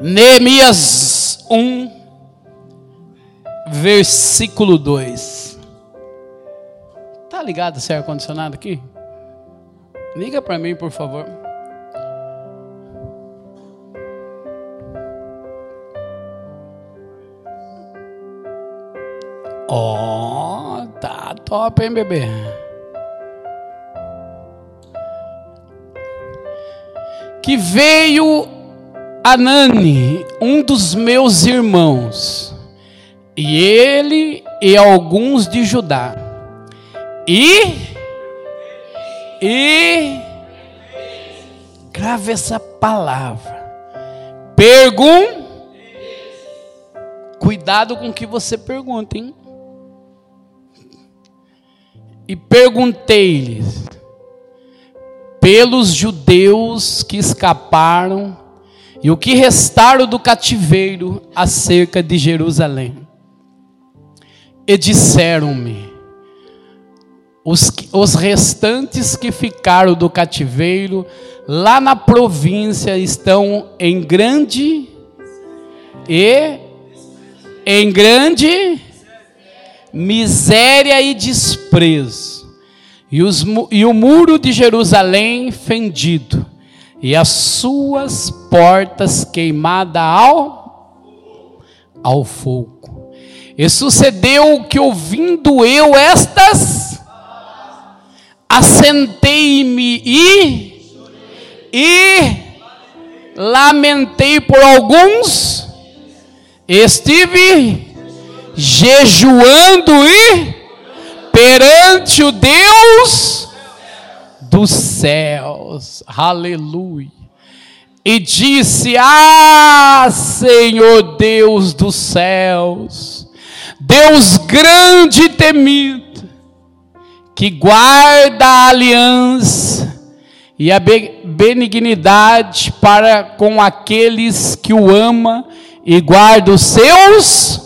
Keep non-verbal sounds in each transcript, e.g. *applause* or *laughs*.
Neemias 1, versículo 2. Tá ligado esse ar-condicionado aqui? Liga para mim, por favor. Ó, oh, tá top, hein, bebê? Que veio Anani, um dos meus irmãos, e ele e alguns de Judá, e, e, grave essa palavra, pergun, cuidado com o que você pergunta, hein? E perguntei-lhes, pelos judeus que escaparam e o que restaram do cativeiro acerca de Jerusalém. E disseram-me: os, os restantes que ficaram do cativeiro lá na província estão em grande e em grande miséria e desprezo, e, os, e o muro de Jerusalém fendido e as suas portas queimadas ao, ao fogo. E sucedeu que, ouvindo eu estas, assentei-me e, e lamentei por alguns, estive jejuando e perante o Deus dos céus. Aleluia. E disse: Ah, Senhor Deus dos céus, Deus grande e temido, que guarda a aliança e a benignidade para com aqueles que o ama e guarda os seus.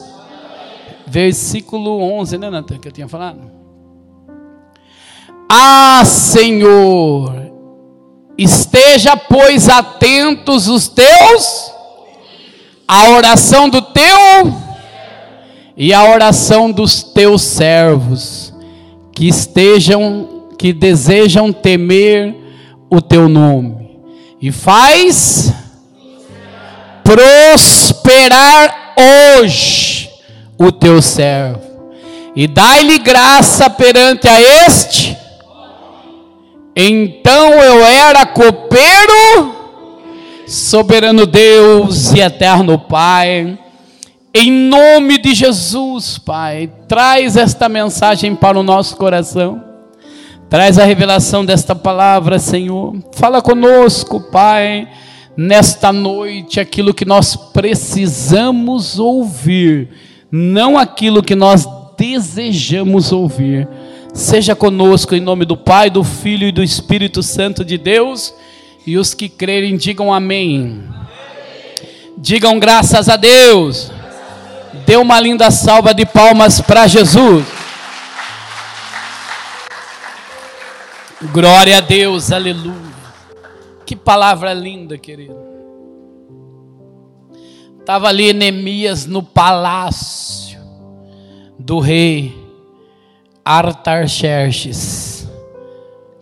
Versículo 11, né, Natan, que eu tinha falado? Ah, Senhor, esteja, pois, atentos os teus, a oração do teu e a oração dos teus servos, que estejam, que desejam temer o teu nome, e faz prosperar hoje o teu servo, e dai-lhe graça perante a este então eu era copeiro, soberano Deus e eterno Pai. Em nome de Jesus, Pai, traz esta mensagem para o nosso coração. Traz a revelação desta palavra, Senhor. Fala conosco, Pai, nesta noite, aquilo que nós precisamos ouvir, não aquilo que nós desejamos ouvir Seja conosco em nome do Pai, do Filho e do Espírito Santo de Deus. E os que crerem, digam amém. Digam graças a Deus. Dê uma linda salva de palmas para Jesus. Glória a Deus, aleluia. Que palavra linda, querido. Estava ali Neemias no palácio do rei Artaxerxes,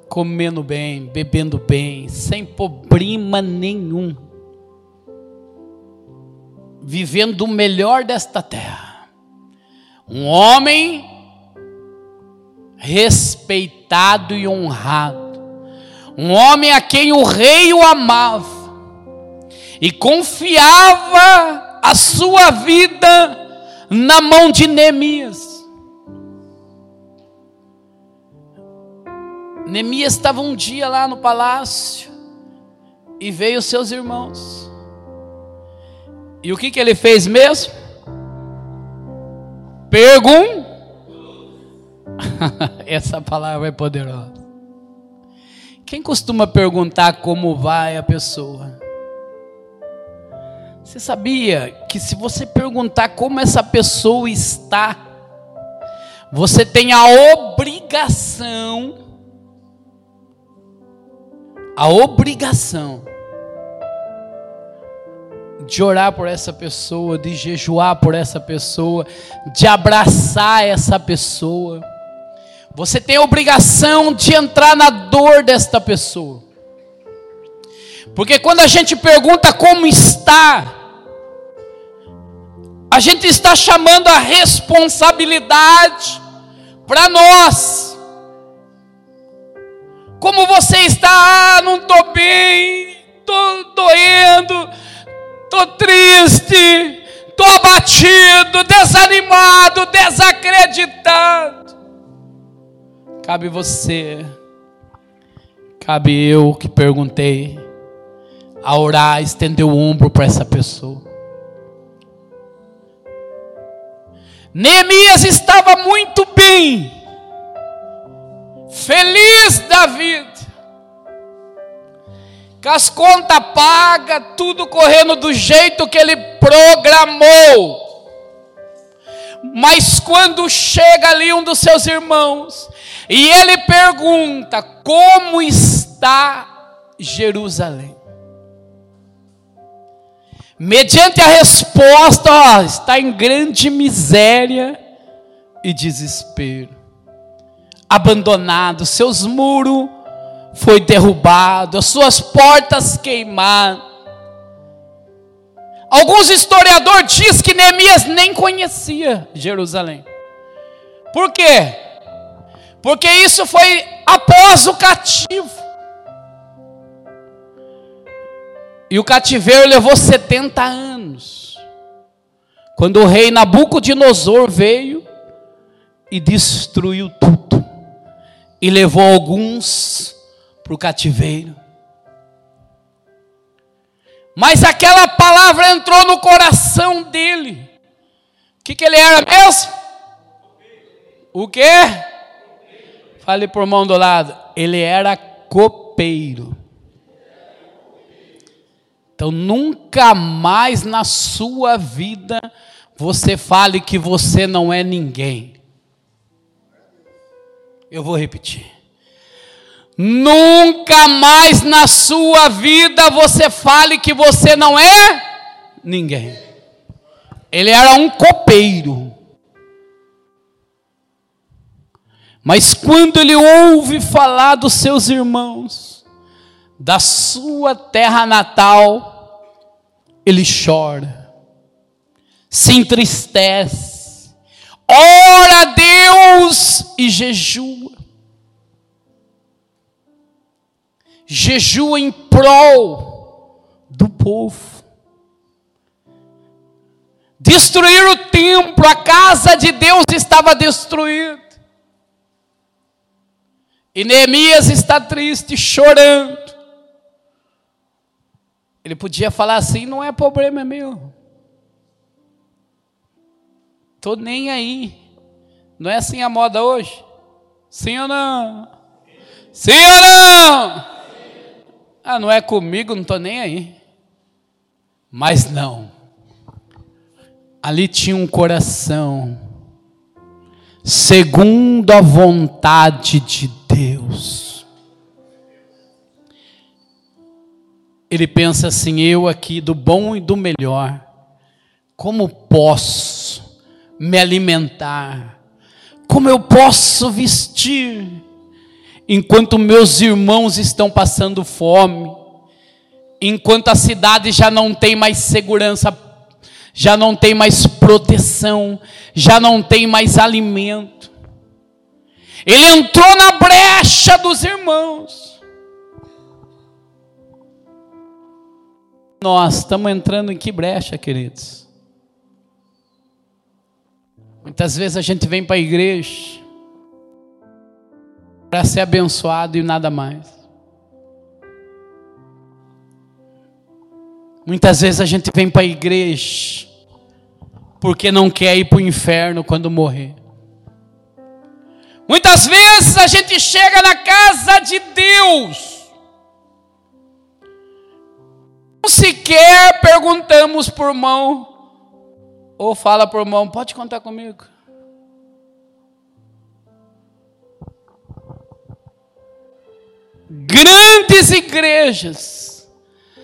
comendo bem, bebendo bem, sem problema nenhum, vivendo o melhor desta terra. Um homem respeitado e honrado, um homem a quem o rei o amava e confiava a sua vida na mão de Neemias. Neemias estava um dia lá no palácio e veio seus irmãos. E o que, que ele fez mesmo? Pergun. *laughs* Essa palavra é poderosa. Quem costuma perguntar como vai a pessoa? Você sabia que se você perguntar como essa pessoa está, você tem a obrigação a obrigação de orar por essa pessoa, de jejuar por essa pessoa, de abraçar essa pessoa. Você tem a obrigação de entrar na dor desta pessoa. Porque quando a gente pergunta como está, a gente está chamando a responsabilidade para nós. Como você está? Ah, não estou bem, estou doendo, estou triste, estou abatido, desanimado, desacreditado. Cabe você, cabe eu que perguntei, a orar, estender o ombro para essa pessoa. Neemias estava muito bem, feliz da vida, com as contas pagas, tudo correndo do jeito que ele programou. Mas quando chega ali um dos seus irmãos e ele pergunta: Como está Jerusalém? Mediante a resposta, ó, está em grande miséria e desespero. Abandonado, seus muros foi derrubado, as suas portas queimadas. Alguns historiadores dizem que Neemias nem conhecia Jerusalém. Por quê? Porque isso foi após o cativo. E o cativeiro levou 70 anos. Quando o rei Nabucodonosor veio e destruiu tudo. E levou alguns para o cativeiro. Mas aquela palavra entrou no coração dele. O que, que ele era mesmo? O que? Fale por mão do lado. Ele era copeiro. Então nunca mais na sua vida você fale que você não é ninguém. Eu vou repetir. Nunca mais na sua vida você fale que você não é ninguém. Ele era um copeiro. Mas quando ele ouve falar dos seus irmãos, da sua terra natal, ele chora, se entristece, ora a Deus e jejua. Jejua em prol do povo. Destruir o templo, a casa de Deus estava destruída. E Neemias está triste, chorando. Ele podia falar assim: não é problema meu. Tô nem aí. Não é assim a moda hoje? Sim ou não? Sim ou não? Ah, não é comigo, não tô nem aí. Mas não. Ali tinha um coração segundo a vontade de Deus. ele pensa assim: eu aqui do bom e do melhor, como posso me alimentar? Como eu posso vestir? Enquanto meus irmãos estão passando fome, enquanto a cidade já não tem mais segurança, já não tem mais proteção, já não tem mais alimento. Ele entrou na brecha dos irmãos. Nós estamos entrando em que brecha, queridos? Muitas vezes a gente vem para a igreja para ser abençoado e nada mais. Muitas vezes a gente vem para a igreja porque não quer ir para o inferno quando morrer. Muitas vezes a gente chega na casa de Deus sequer perguntamos por mão, ou fala por mão, pode contar comigo. Grandes igrejas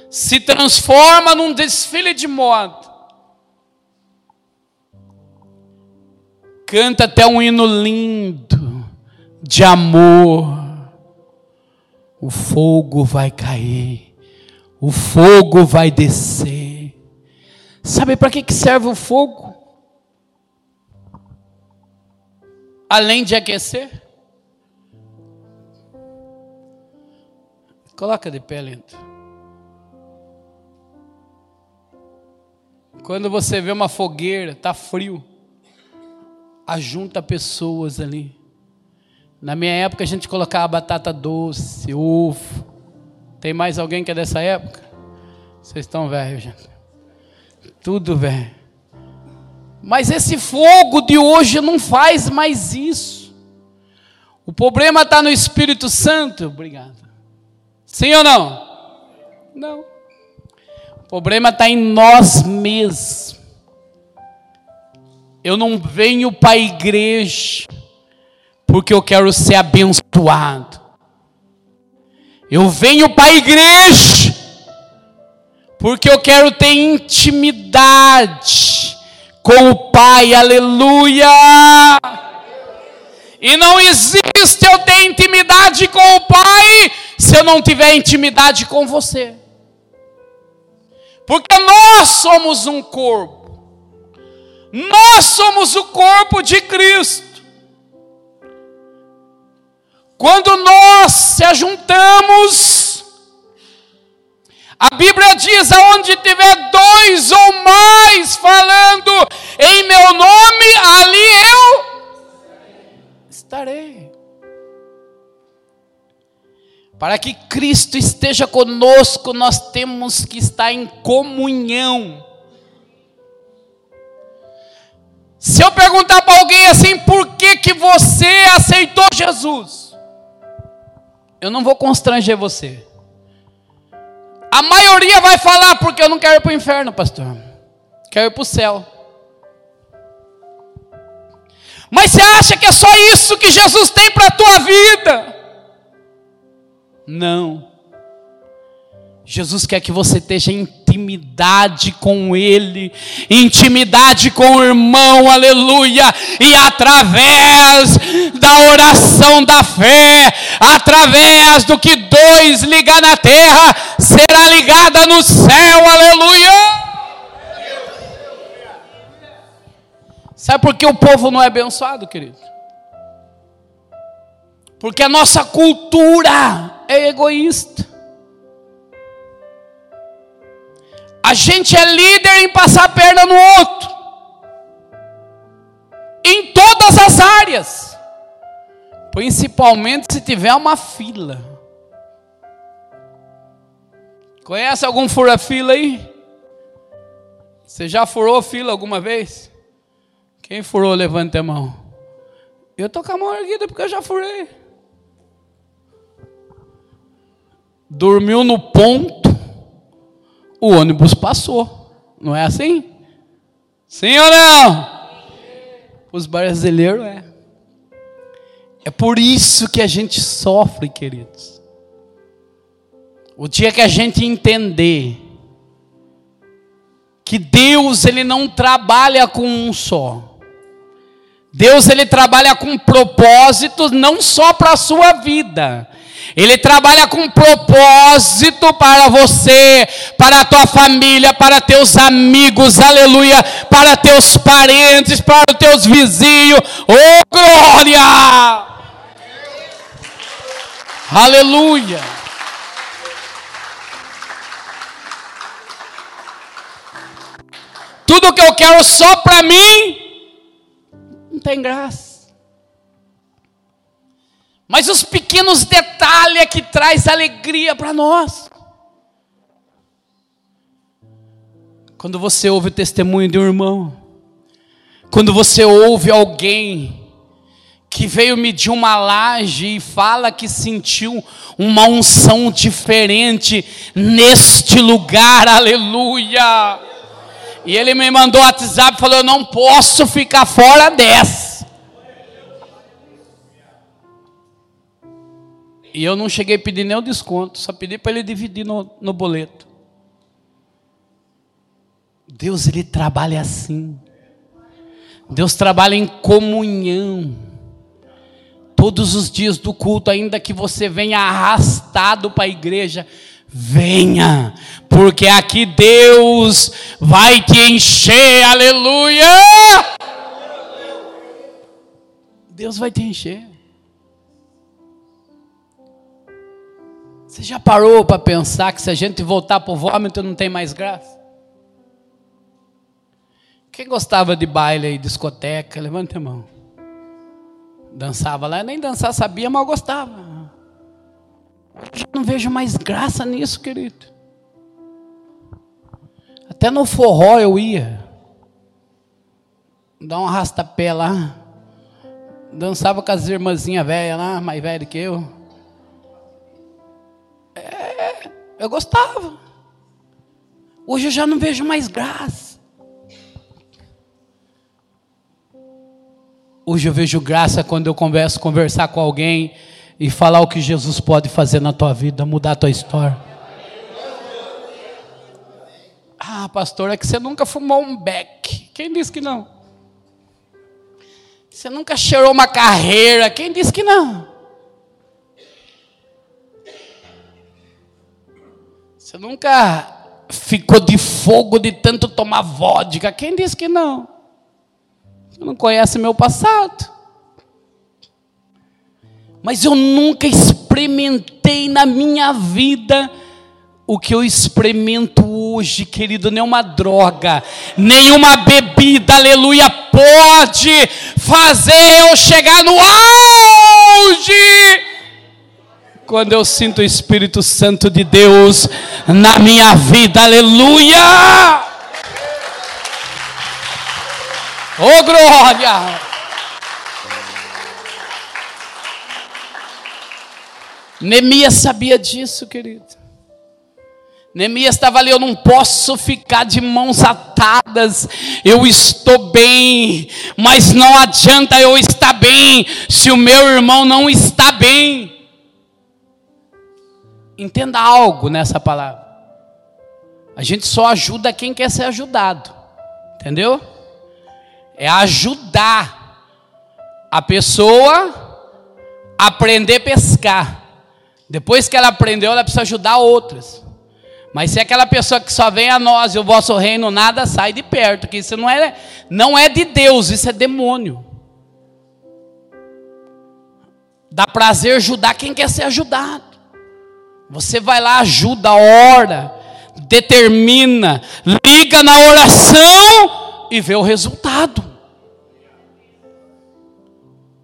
se transforma num desfile de moda. Canta até um hino lindo de amor. O fogo vai cair, o fogo vai descer. Sabe para que, que serve o fogo? Além de aquecer? Coloca de pé, lindo. Quando você vê uma fogueira, tá frio, ajunta pessoas ali. Na minha época a gente colocava batata doce, ovo. Tem mais alguém que é dessa época? Vocês estão velhos, gente. Tudo velho. Mas esse fogo de hoje não faz mais isso. O problema está no Espírito Santo. Obrigado. Sim ou não? Não. O problema está em nós mesmos. Eu não venho para a igreja porque eu quero ser abençoado. Eu venho para a igreja porque eu quero ter intimidade com o Pai, aleluia. E não existe eu ter intimidade com o Pai se eu não tiver intimidade com você. Porque nós somos um corpo. Nós somos o corpo de Cristo. Quando nós se ajuntamos, a Bíblia diz: aonde tiver dois ou mais falando em meu nome, ali eu estarei. Para que Cristo esteja conosco, nós temos que estar em comunhão. Se eu perguntar para alguém assim, por que, que você aceitou Jesus? Eu não vou constranger você. A maioria vai falar, porque eu não quero ir para o inferno, pastor. Quero ir para o céu. Mas você acha que é só isso que Jesus tem para a tua vida? Não. Jesus quer que você esteja em intimidade com Ele, intimidade com o irmão, aleluia, e através da oração da fé, através do que dois ligar na terra, será ligada no céu, aleluia. Sabe por que o povo não é abençoado, querido? Porque a nossa cultura é egoísta. A gente é líder em passar a perna no outro. Em todas as áreas. Principalmente se tiver uma fila. Conhece algum fura-fila aí? Você já furou fila alguma vez? Quem furou, levante a mão. Eu estou com a mão erguida porque eu já furei. dormiu no ponto, o ônibus passou. Não é assim? Sim ou não? Os brasileiros é. É por isso que a gente sofre, queridos. O dia que a gente entender que Deus ele não trabalha com um só. Deus ele trabalha com propósitos não só para a sua vida, ele trabalha com propósito para você, para a tua família, para teus amigos, aleluia, para teus parentes, para os teus vizinhos. Oh glória! Aleluia! Tudo que eu quero só para mim não tem graça. Mas os pequenos detalhes é que traz alegria para nós. Quando você ouve o testemunho de um irmão, quando você ouve alguém que veio medir uma laje e fala que sentiu uma unção diferente neste lugar, aleluia. E ele me mandou WhatsApp e falou: Eu não posso ficar fora dessa. E eu não cheguei a pedir nem o desconto, só pedi para ele dividir no, no boleto. Deus ele trabalha assim. Deus trabalha em comunhão. Todos os dias do culto, ainda que você venha arrastado para a igreja, venha, porque aqui Deus vai te encher, aleluia! Deus vai te encher. Você já parou para pensar que se a gente voltar para o vômito não tem mais graça? Quem gostava de baile e discoteca, levanta a mão. Dançava lá, nem dançar sabia, mas gostava. Eu não vejo mais graça nisso, querido. Até no forró eu ia. Dar um arrastapé lá. Dançava com as irmãzinhas velhas lá, mais velhas que eu. Eu gostava. Hoje eu já não vejo mais graça. Hoje eu vejo graça quando eu converso, conversar com alguém e falar o que Jesus pode fazer na tua vida, mudar a tua história. Ah, pastor, é que você nunca fumou um beck. Quem disse que não? Você nunca cheirou uma carreira. Quem disse que não? Você nunca ficou de fogo de tanto tomar vodka. Quem disse que não? Você não conhece meu passado. Mas eu nunca experimentei na minha vida o que eu experimento hoje, querido, nenhuma droga, nenhuma bebida, aleluia, pode fazer eu chegar no auge quando eu sinto o Espírito Santo de Deus na minha vida, aleluia! Oh glória! Neemias sabia disso, querido. Neemias estava ali, eu não posso ficar de mãos atadas, eu estou bem, mas não adianta eu estar bem se o meu irmão não está bem. Entenda algo nessa palavra. A gente só ajuda quem quer ser ajudado. Entendeu? É ajudar a pessoa a aprender a pescar. Depois que ela aprendeu, ela precisa ajudar outras. Mas se é aquela pessoa que só vem a nós e o vosso reino nada sai de perto, que isso não é, não é de Deus, isso é demônio. Dá prazer ajudar quem quer ser ajudado. Você vai lá, ajuda, ora, determina, liga na oração e vê o resultado.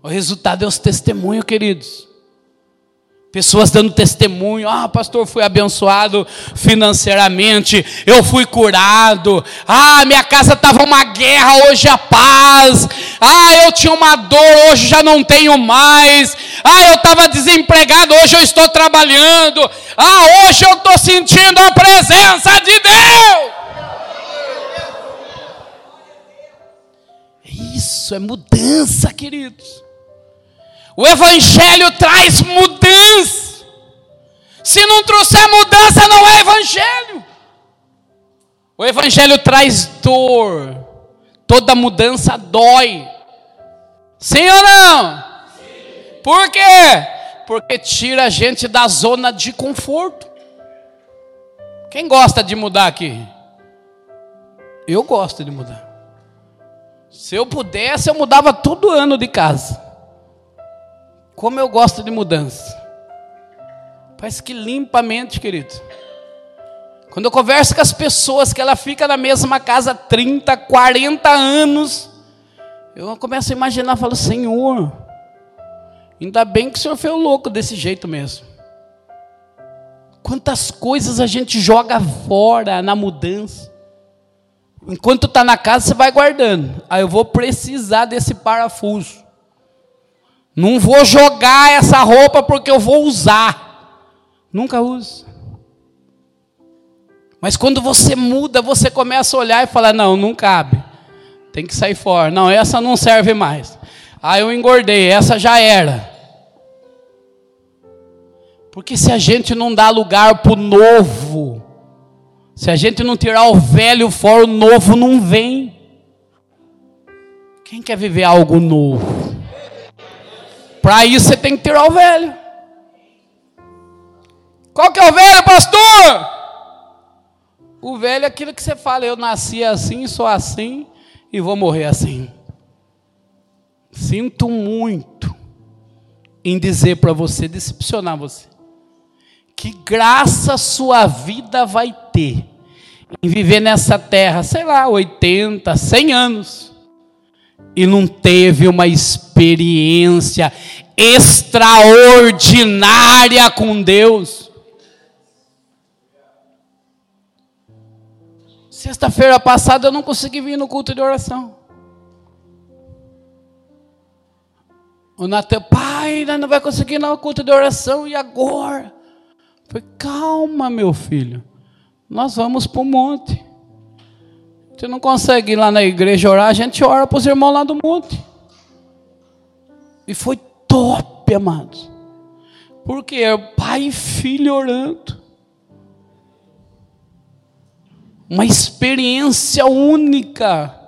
O resultado é os testemunhos, queridos. Pessoas dando testemunho, ah, pastor, fui abençoado financeiramente, eu fui curado, ah, minha casa estava uma guerra, hoje a paz, ah, eu tinha uma dor, hoje já não tenho mais, ah, eu estava desempregado, hoje eu estou trabalhando, ah, hoje eu estou sentindo a presença de Deus. Isso é mudança, queridos. O Evangelho traz mudança. Se não trouxer mudança, não é Evangelho. O Evangelho traz dor. Toda mudança dói. Sim ou não? Por quê? Porque tira a gente da zona de conforto. Quem gosta de mudar aqui? Eu gosto de mudar. Se eu pudesse, eu mudava todo ano de casa. Como eu gosto de mudança. Parece que limpa a mente, querido. Quando eu converso com as pessoas que ela fica na mesma casa 30, 40 anos, eu começo a imaginar, falo, Senhor, ainda bem que o Senhor foi louco desse jeito mesmo. Quantas coisas a gente joga fora na mudança. Enquanto está na casa, você vai guardando. Aí eu vou precisar desse parafuso. Não vou jogar essa roupa porque eu vou usar. Nunca uso. Mas quando você muda, você começa a olhar e falar: não, não cabe. Tem que sair fora. Não, essa não serve mais. Ah, eu engordei, essa já era. Porque se a gente não dá lugar para o novo, Se a gente não tirar o velho fora, o novo não vem. Quem quer viver algo novo? Para isso você tem que tirar o velho. Qual que é o velho, pastor? O velho é aquilo que você fala, eu nasci assim, sou assim e vou morrer assim. Sinto muito em dizer para você, decepcionar você, que graça sua vida vai ter em viver nessa terra, sei lá, 80, 100 anos, e não teve uma experiência extraordinária com Deus. Sexta-feira passada eu não consegui vir no culto de oração. O Natan, pai, não vai conseguir ir no culto de oração, e agora? Falei, calma, meu filho, nós vamos para o monte. Você não consegue ir lá na igreja orar, a gente ora para os irmãos lá do monte. E foi top, amados. Porque é pai e filho orando. Uma experiência única.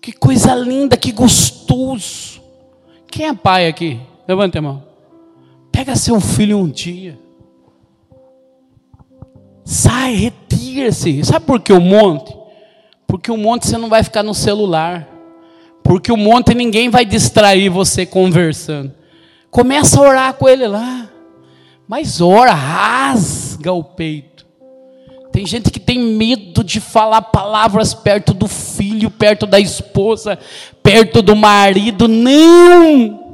Que coisa linda, que gostoso. Quem é pai aqui? Levante a mão. Pega seu filho um dia. Sai, retira-se. Sabe por que o monte? Porque o monte você não vai ficar no celular. Porque o monte ninguém vai distrair você conversando. Começa a orar com ele lá. Mas ora, rasga o peito. Tem gente que tem medo de falar palavras perto do filho, perto da esposa, perto do marido. Não!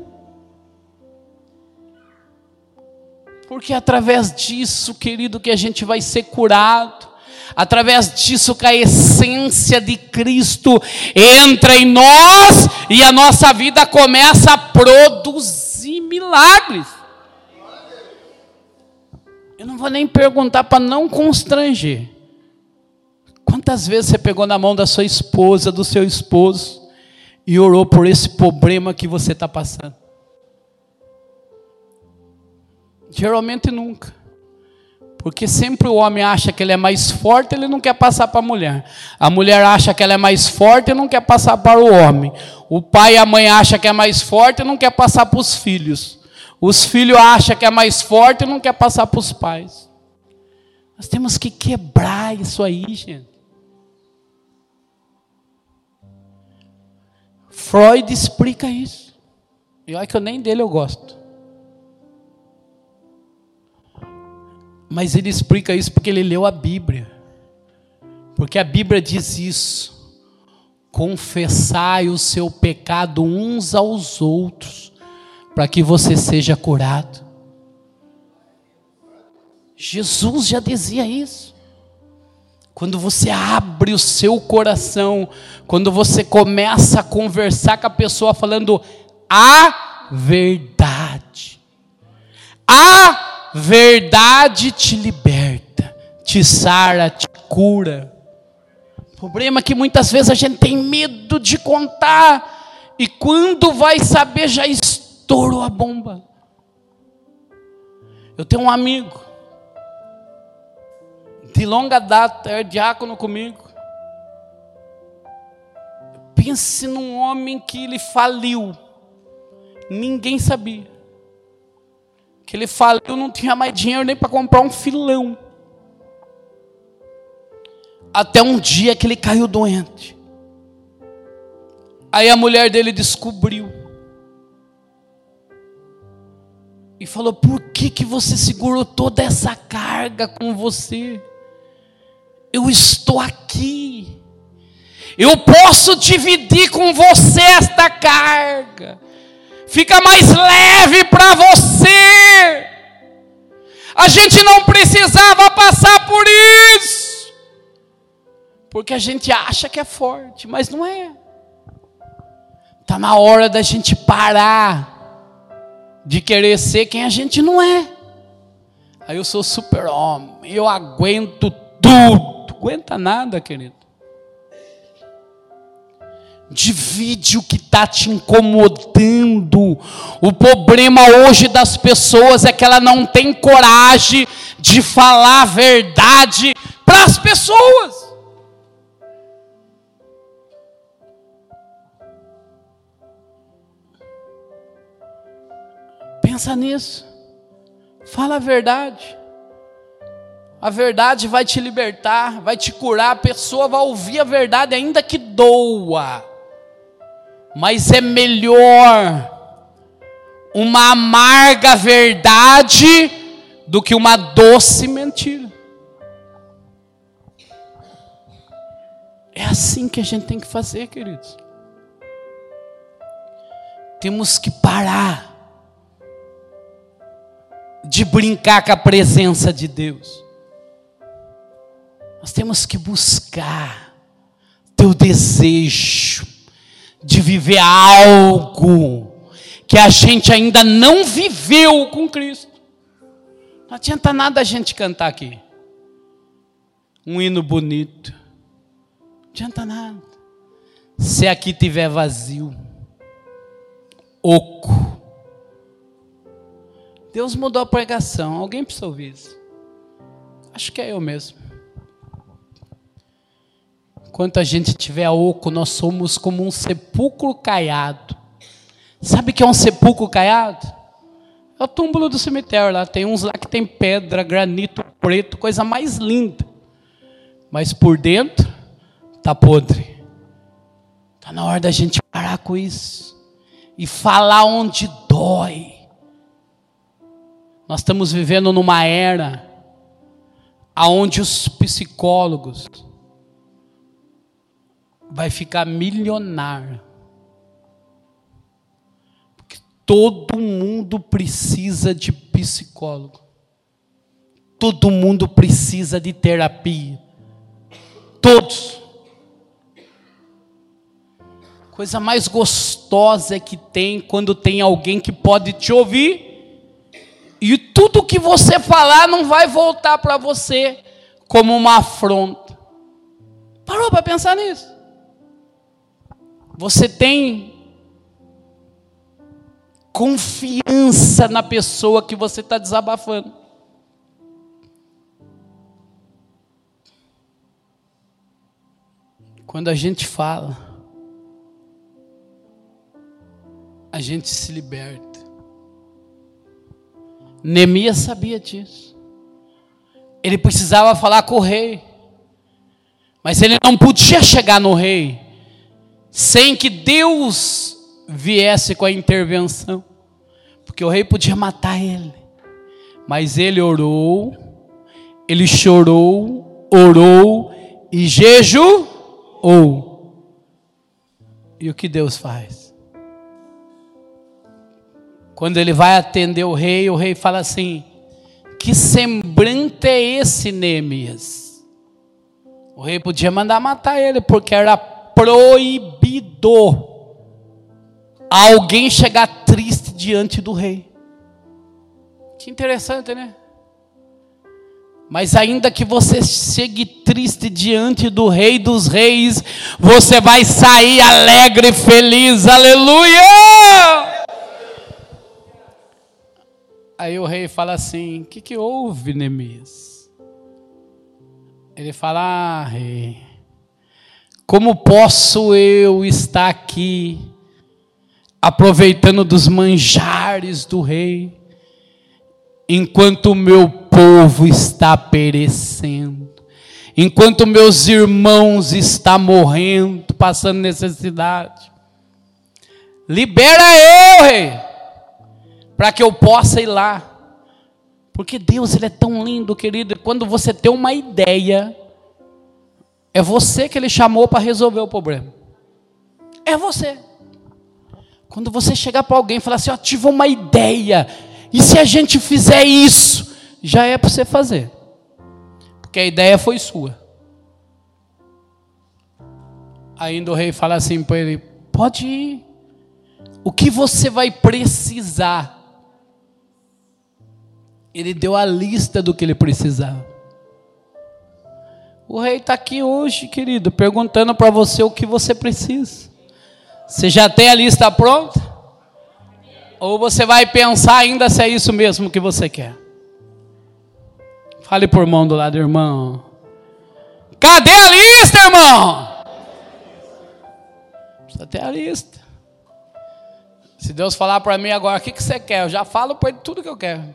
Porque é através disso, querido, que a gente vai ser curado através disso que a essência de Cristo entra em nós e a nossa vida começa a produzir milagres. Eu não vou nem perguntar para não constranger. Quantas vezes você pegou na mão da sua esposa, do seu esposo, e orou por esse problema que você está passando? Geralmente nunca. Porque sempre o homem acha que ele é mais forte, ele não quer passar para a mulher. A mulher acha que ela é mais forte e não quer passar para o homem. O pai e a mãe acham que é mais forte e não quer passar para os filhos. Os filhos acham que é mais forte e não quer passar para os pais. Nós temos que quebrar isso aí, gente. Freud explica isso. E olha que eu nem dele eu gosto. Mas ele explica isso porque ele leu a Bíblia. Porque a Bíblia diz isso. Confessai o seu pecado uns aos outros, para que você seja curado. Jesus já dizia isso. Quando você abre o seu coração, quando você começa a conversar com a pessoa falando a verdade. A Verdade te liberta, te sara, te cura. O problema é que muitas vezes a gente tem medo de contar, e quando vai saber, já estourou a bomba. Eu tenho um amigo, de longa data, é diácono comigo. Pense num homem que ele faliu, ninguém sabia que ele faliu, não tinha mais dinheiro nem para comprar um filão. Até um dia que ele caiu doente. Aí a mulher dele descobriu. E falou: Por que, que você segurou toda essa carga com você? Eu estou aqui. Eu posso dividir com você esta carga fica mais leve para você. A gente não precisava passar por isso, porque a gente acha que é forte, mas não é. Está na hora da gente parar de querer ser quem a gente não é. Aí eu sou super-homem, eu aguento tudo. Aguenta nada, querido. Divide o que está te incomodando. O problema hoje das pessoas é que ela não tem coragem de falar a verdade para pessoas. Pensa nisso. Fala a verdade. A verdade vai te libertar, vai te curar. A pessoa vai ouvir a verdade, ainda que doa. Mas é melhor uma amarga verdade do que uma doce mentira. É assim que a gente tem que fazer, queridos. Temos que parar de brincar com a presença de Deus. Nós temos que buscar teu desejo de viver algo que a gente ainda não viveu com Cristo. Não adianta nada a gente cantar aqui. Um hino bonito. Não adianta nada. Se aqui tiver vazio, oco. Deus mudou a pregação. Alguém precisa ouvir isso? Acho que é eu mesmo. Enquanto a gente tiver oco, nós somos como um sepulcro caiado. Sabe o que é um sepulcro caiado? É o túmulo do cemitério lá. Tem uns lá que tem pedra, granito preto, coisa mais linda. Mas por dentro tá podre. Tá na hora da gente parar com isso e falar onde dói. Nós estamos vivendo numa era aonde os psicólogos vai ficar milionário. Porque todo mundo precisa de psicólogo. Todo mundo precisa de terapia. Todos. Coisa mais gostosa que tem quando tem alguém que pode te ouvir. E tudo que você falar não vai voltar para você como uma afronta. Parou para pensar nisso? Você tem confiança na pessoa que você está desabafando. Quando a gente fala, a gente se liberta. Neemias sabia disso. Ele precisava falar com o rei, mas ele não podia chegar no rei sem que Deus viesse com a intervenção, porque o rei podia matar ele, mas ele orou, ele chorou, orou e jejuou. E o que Deus faz? Quando ele vai atender o rei, o rei fala assim: Que semblante é esse, Neemias? O rei podia mandar matar ele, porque era proibido alguém chegar triste diante do rei. Que interessante, né? Mas ainda que você chegue triste diante do Rei dos Reis, você vai sair alegre e feliz, aleluia! Aí o rei fala assim: O que, que houve, Neemias? Ele fala: Ah, rei, como posso eu estar aqui, aproveitando dos manjares do rei, enquanto o meu povo está perecendo, enquanto meus irmãos estão morrendo, passando necessidade? Libera eu, rei, para que eu possa ir lá. Porque Deus ele é tão lindo, querido, quando você tem uma ideia, é você que ele chamou para resolver o problema. É você. Quando você chegar para alguém e falar assim, eu tive uma ideia, e se a gente fizer isso, já é para você fazer. Porque a ideia foi sua. Ainda o rei fala assim para ele: pode ir. O que você vai precisar? Ele deu a lista do que ele precisava. O rei está aqui hoje, querido, perguntando para você o que você precisa. Você já tem a lista pronta? Ou você vai pensar ainda se é isso mesmo que você quer? Fale por mão do lado, irmão. Cadê a lista, irmão? Precisa ter a lista. Se Deus falar para mim agora, o que, que você quer? Eu já falo para ele tudo que eu quero.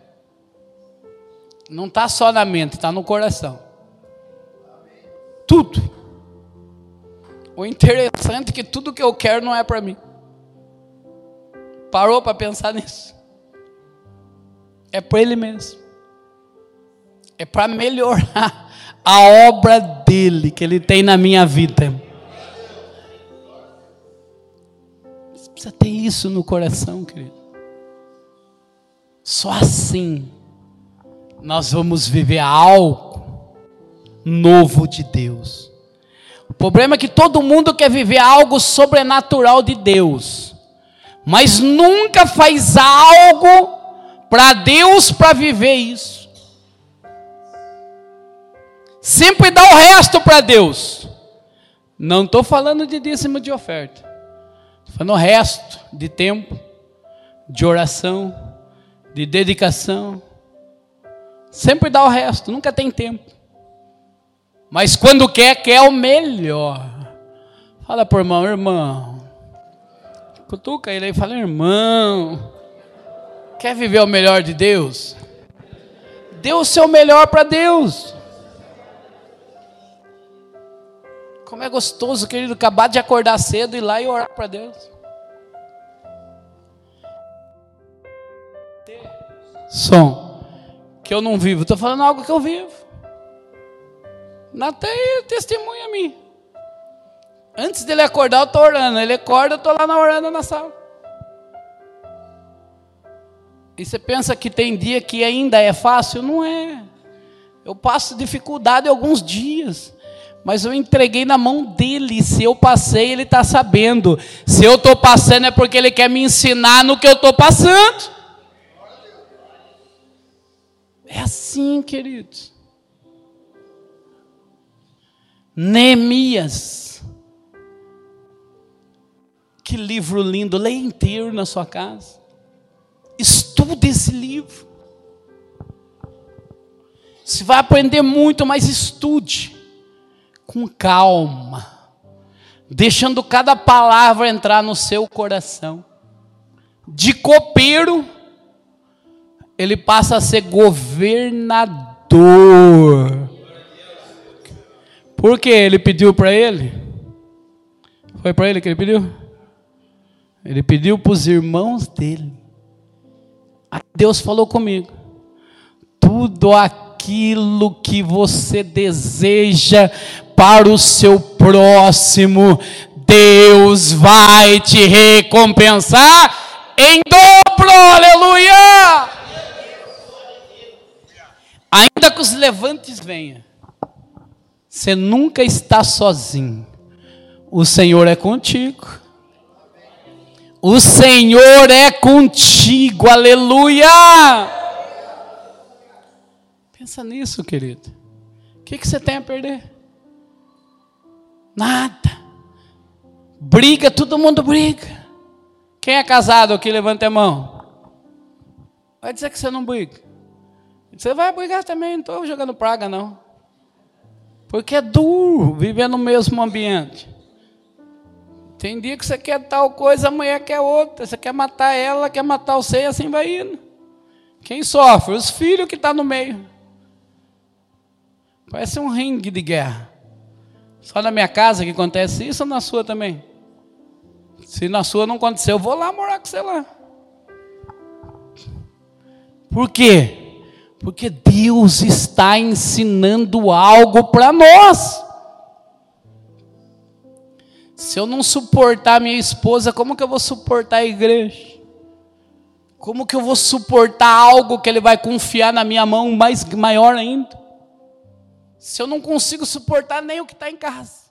Não está só na mente, está no coração. Tudo. O interessante é que tudo que eu quero não é para mim. Parou para pensar nisso? É para ele mesmo. É para melhorar a obra dele que ele tem na minha vida. Você precisa ter isso no coração, querido. Só assim nós vamos viver algo novo de Deus. O problema é que todo mundo quer viver algo sobrenatural de Deus, mas nunca faz algo para Deus para viver isso. Sempre dá o resto para Deus. Não estou falando de dízimo de oferta. Estou falando o resto de tempo, de oração, de dedicação. Sempre dá o resto, nunca tem tempo. Mas quando quer, quer o melhor. Fala por irmão, irmão. Cutuca ele aí e fala, irmão. Quer viver o melhor de Deus? Dê o seu melhor para Deus. Como é gostoso, querido, acabar de acordar cedo e ir lá e orar para Deus. Som. Que eu não vivo. Estou falando algo que eu vivo. Até testemunha a mim. Antes dele acordar, eu estou orando. Ele acorda, eu estou lá na orando na sala. E você pensa que tem dia que ainda é fácil? Não é. Eu passo dificuldade alguns dias. Mas eu entreguei na mão dele. Se eu passei, ele está sabendo. Se eu estou passando, é porque ele quer me ensinar no que eu estou passando. É assim, queridos. Neemias. Que livro lindo. Leia inteiro na sua casa. Estude esse livro. Você vai aprender muito, mas estude com calma, deixando cada palavra entrar no seu coração. De copeiro, ele passa a ser governador. Por que ele pediu para ele? Foi para ele que ele pediu? Ele pediu para os irmãos dele. Aí Deus falou comigo: tudo aquilo que você deseja para o seu próximo, Deus vai te recompensar em dobro, aleluia! Ainda que os levantes venham, você nunca está sozinho, o Senhor é contigo. O Senhor é contigo, aleluia! Pensa nisso, querido. O que, você tem a perder? Nada. Briga, todo mundo briga. Quem é casado aqui, levanta a mão. Vai dizer que você não briga. Você vai brigar também, não estou jogando praga, não. Porque é duro viver no mesmo ambiente. Tem dia que você quer tal coisa, amanhã quer outra. Você quer matar ela, quer matar o e assim vai indo. Quem sofre? Os filhos que estão tá no meio. Parece um ringue de guerra. Só na minha casa que acontece isso ou na sua também? Se na sua não aconteceu, eu vou lá morar com você lá. Por quê? Porque Deus está ensinando algo para nós. Se eu não suportar minha esposa, como que eu vou suportar a igreja? Como que eu vou suportar algo que ele vai confiar na minha mão mais maior ainda? se eu não consigo suportar nem o que está em casa?